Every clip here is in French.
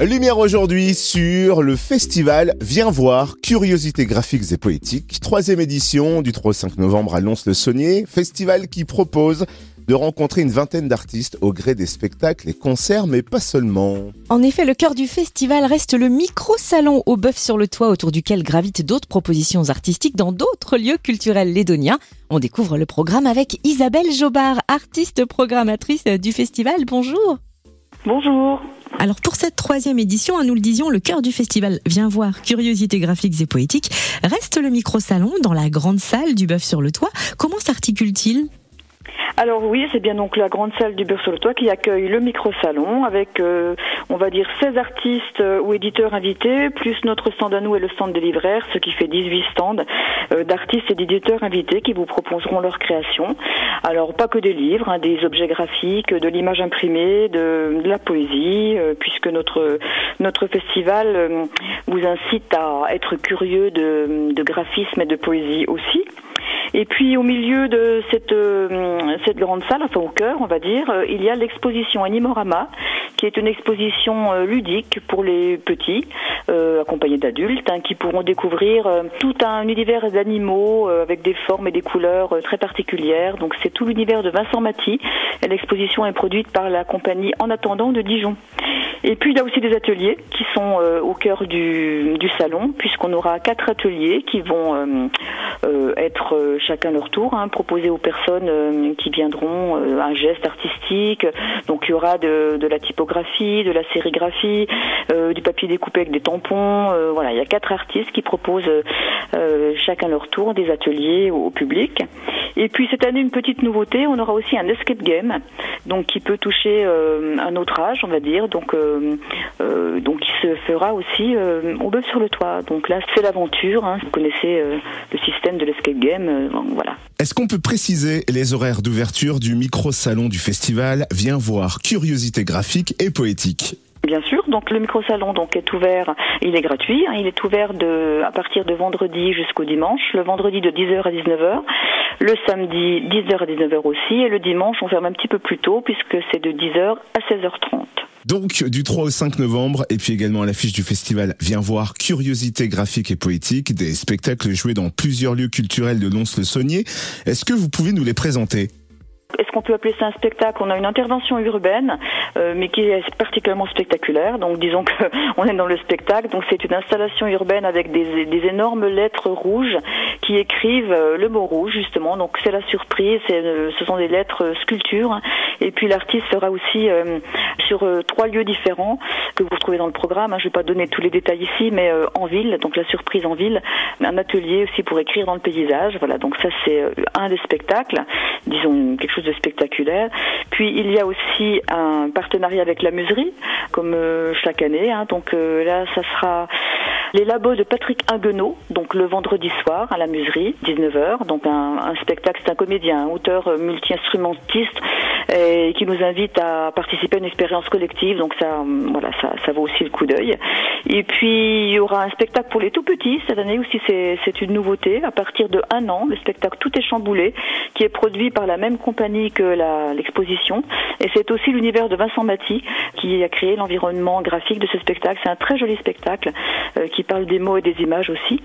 Lumière aujourd'hui sur le festival Viens voir, curiosités graphiques et poétiques, troisième édition du 3 au 5 novembre à Lons-le-Saunier, festival qui propose de rencontrer une vingtaine d'artistes au gré des spectacles et concerts, mais pas seulement. En effet, le cœur du festival reste le micro-salon au bœuf sur le toit autour duquel gravitent d'autres propositions artistiques dans d'autres lieux culturels lédoniens. On découvre le programme avec Isabelle Jobard, artiste programmatrice du festival. Bonjour. Bonjour. Alors pour cette troisième édition, hein, nous le disions, le cœur du festival Viens voir, curiosités graphiques et poétiques, reste le micro-salon dans la grande salle du Bœuf sur le Toit. Comment s'articule-t-il? Alors oui, c'est bien donc la grande salle du Bœuf sur le qui accueille le micro-salon avec, euh, on va dire, 16 artistes euh, ou éditeurs invités, plus notre stand à nous et le stand des libraires, ce qui fait 18 stands euh, d'artistes et d'éditeurs invités qui vous proposeront leur création. Alors pas que des livres, hein, des objets graphiques, de l'image imprimée, de, la poésie, puisque notre, notre festival vous incite à être curieux de graphisme et de poésie aussi. Et puis au milieu de cette, euh, cette grande salle, enfin au cœur, on va dire, euh, il y a l'exposition Animorama, qui est une exposition euh, ludique pour les petits, accompagnés d'adultes, hein, qui pourront découvrir tout un univers d'animaux avec des formes et des couleurs très particulières. Donc c'est tout l'univers de Vincent Maty. L'exposition est produite par la compagnie En attendant de Dijon. Et puis il y a aussi des ateliers qui sont au cœur du, du salon, puisqu'on aura quatre ateliers qui vont être chacun leur tour, hein, proposer aux personnes euh, qui viendront euh, un geste artistique. Donc il y aura de, la typographie, de la sérigraphie, euh, du papier découpé avec des tampons. voilà, il y a quatre artistes qui proposent chacun leur tour des ateliers au, public. Et puis cette année une petite nouveauté, on aura aussi un escape game, donc qui peut toucher un autre âge, on va dire. Donc donc il se fera aussi au bœuf sur le toit. Donc là c'est l'aventure. Hein. Vous connaissez le système de voilà. Est-ce qu'on peut préciser les horaires d'ouverture du micro-salon du festival? Viens voir curiosité graphique et poétique Bien sûr, donc le micro-salon donc est ouvert, il est gratuit, hein. il est ouvert de, à partir de vendredi jusqu'au dimanche, le vendredi de 10h à 19h, le samedi 10h à 19h aussi, et le dimanche on ferme un petit peu plus tôt puisque c'est de 10h à 16h30. Donc du 3 au 5 novembre, et puis également à l'affiche du festival, viens voir Curiosité graphique et poétique, des spectacles joués dans plusieurs lieux culturels de Lons-le-Saunier. Est-ce que vous pouvez nous les présenter? Est-ce qu'on peut appeler ça un spectacle? On a une intervention urbaine, mais qui est particulièrement spectaculaire. Donc disons qu'on est dans le spectacle. Donc c'est une installation urbaine avec des, des, énormes lettres rouges qui écrivent euh, le mot rouge justement. Donc c'est la surprise. Euh, ce sont des lettres sculptures. Et puis l'artiste sera aussi sur trois lieux différents que vous retrouvez dans le programme. Hein. Je ne vais pas donner tous les détails ici, mais en ville. Donc la surprise en ville, un atelier aussi pour écrire dans le paysage. Voilà. Donc ça c'est un des spectacles. Disons quelque chose de spectaculaire. Puis il y a aussi un partenariat avec la muserie, comme euh, chaque année. Hein. Donc euh, là, ça sera les labos de Patrick Inguenot, donc le vendredi soir à la muserie, 19h. Donc un, spectacle, c'est un comédien, un auteur euh, multi-instrumentiste et qui nous invite à participer à une expérience collective. Donc ça, voilà, ça, ça vaut aussi le coup d'œil. Et puis il y aura un spectacle pour les tout petits cette année aussi. C'est une nouveauté. À partir de un an, le spectacle Tout est chamboulé, qui est produit par la même compagnie que l'exposition. Et c'est aussi l'univers de Vincent Maty qui a créé l'environnement graphique de ce spectacle. C'est un très joli spectacle euh, qui parle des mots et des images aussi.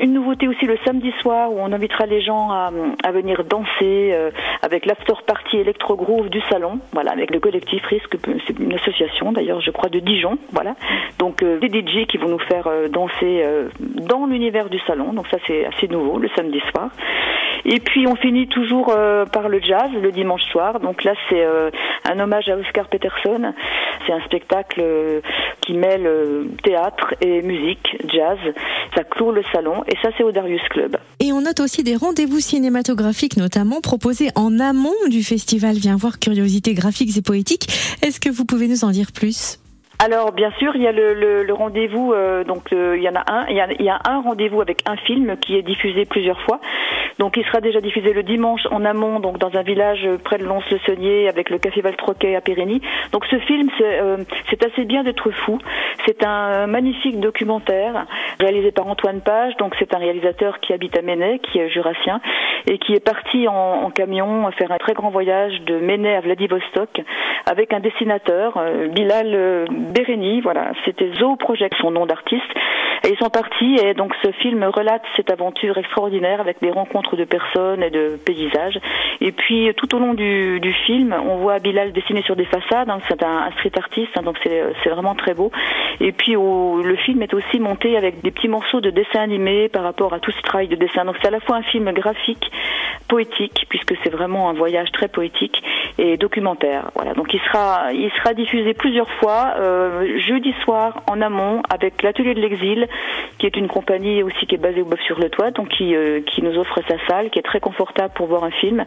Une nouveauté aussi le samedi soir où on invitera les gens à, venir danser euh, avec l'after party électro groove du salon, voilà, avec le collectif Risque, c'est une association d'ailleurs, je crois, de Dijon, voilà. Donc euh, des DJ qui vont nous faire euh, danser dans l'univers du salon, donc ça c'est assez nouveau le samedi soir. Et puis on finit toujours par le jazz le dimanche soir. Donc là c'est un hommage à Oscar Peterson. C'est un spectacle qui mêle théâtre et musique, jazz. Ça clôt le salon et ça c'est au Darius Club. Et on note aussi des rendez-vous cinématographiques notamment proposés en amont du festival Viens voir Curiosités graphiques et poétiques. Est-ce que vous pouvez nous en dire plus? Alors bien sûr, il y a le, rendez-vous. Euh, donc il y en a un. Il y a, un rendez-vous avec un film qui est diffusé plusieurs fois. Donc il sera déjà diffusé le dimanche en amont, donc dans un village près de Lons-le-Saunier avec le café Valtroquet à Périgny. Donc ce film, c'est euh, assez bien d'être fou. C'est un magnifique documentaire réalisé par Antoine Page. Donc c'est un réalisateur qui habite à Ménay, qui est jurassien, et qui est parti en, camion faire un très grand voyage de Ménay à Vladivostok avec un dessinateur, euh, Bilal euh, Béréni. Voilà, c'était Zoo Project, son nom d'artiste. Et ils sont partis et donc ce film relate cette aventure extraordinaire avec des rencontres de personnes et de paysages. Et puis tout au long du, film, on voit Bilal dessiner sur des façades. Hein, c'est un, street artiste, hein, donc c'est vraiment très beau. Et puis le film est aussi monté avec des petits morceaux de dessin animé par rapport à tout ce travail de dessin. Donc c'est à la fois un film graphique, poétique, puisque c'est vraiment un voyage très poétique et documentaire. Voilà, donc il sera, il sera diffusé plusieurs fois euh, jeudi soir en amont avec l'atelier de l'exil qui est une compagnie aussi qui est basée au Boeuf sur le Toit, donc qui, euh, qui nous offre sa salle, qui est très confortable pour voir un film.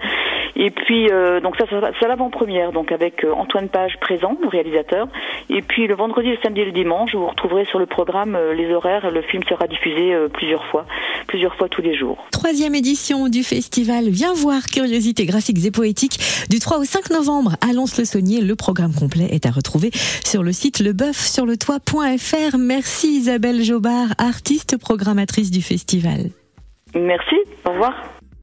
Et puis euh, donc ça, c'est l'avant-première, donc avec euh, Antoine Page présent, le réalisateur. Et puis le vendredi, le samedi et le dimanche, vous retrouverez sur le programme les horaires. Le film sera diffusé plusieurs fois, plusieurs fois tous les jours. Troisième édition du festival Viens voir Curiosités graphiques et poétiques du 3 au 5 novembre à Lons-le-Saunier. Le programme complet est à retrouver sur le site leboeufsurletoit.fr. Merci Isabelle Jobard artiste programmatrice du festival. Merci, au revoir.